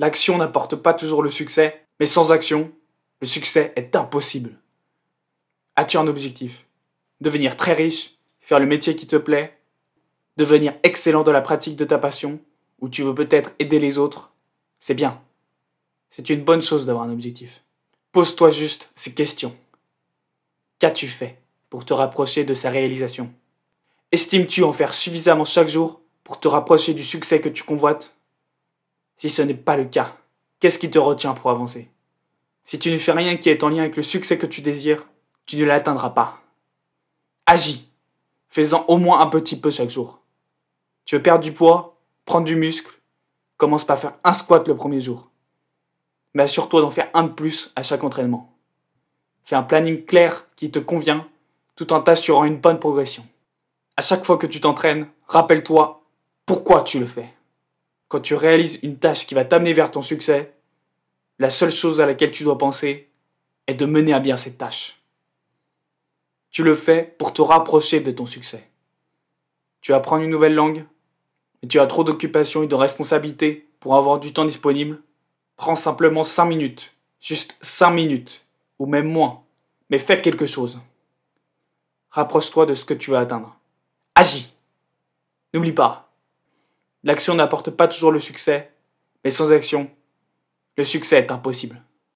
L'action n'apporte pas toujours le succès, mais sans action, le succès est impossible. As-tu un objectif? Devenir très riche, faire le métier qui te plaît, devenir excellent dans la pratique de ta passion, ou tu veux peut-être aider les autres? C'est bien. C'est une bonne chose d'avoir un objectif. Pose-toi juste ces questions. Qu'as-tu fait pour te rapprocher de sa réalisation? Estimes-tu en faire suffisamment chaque jour pour te rapprocher du succès que tu convoites? Si ce n'est pas le cas, qu'est-ce qui te retient pour avancer? Si tu ne fais rien qui est en lien avec le succès que tu désires, tu ne l'atteindras pas. Agis. Fais-en au moins un petit peu chaque jour. Tu veux perdre du poids, prendre du muscle, commence par faire un squat le premier jour. Mais assure-toi d'en faire un de plus à chaque entraînement. Fais un planning clair qui te convient tout en t'assurant une bonne progression. À chaque fois que tu t'entraînes, rappelle-toi pourquoi tu le fais. Quand tu réalises une tâche qui va t'amener vers ton succès, la seule chose à laquelle tu dois penser est de mener à bien cette tâche. Tu le fais pour te rapprocher de ton succès. Tu apprends une nouvelle langue, mais tu as trop d'occupations et de responsabilités pour avoir du temps disponible. Prends simplement 5 minutes, juste 5 minutes, ou même moins, mais fais quelque chose. Rapproche-toi de ce que tu veux atteindre. Agis. N'oublie pas, l'action n'apporte pas toujours le succès, mais sans action, le succès est impossible.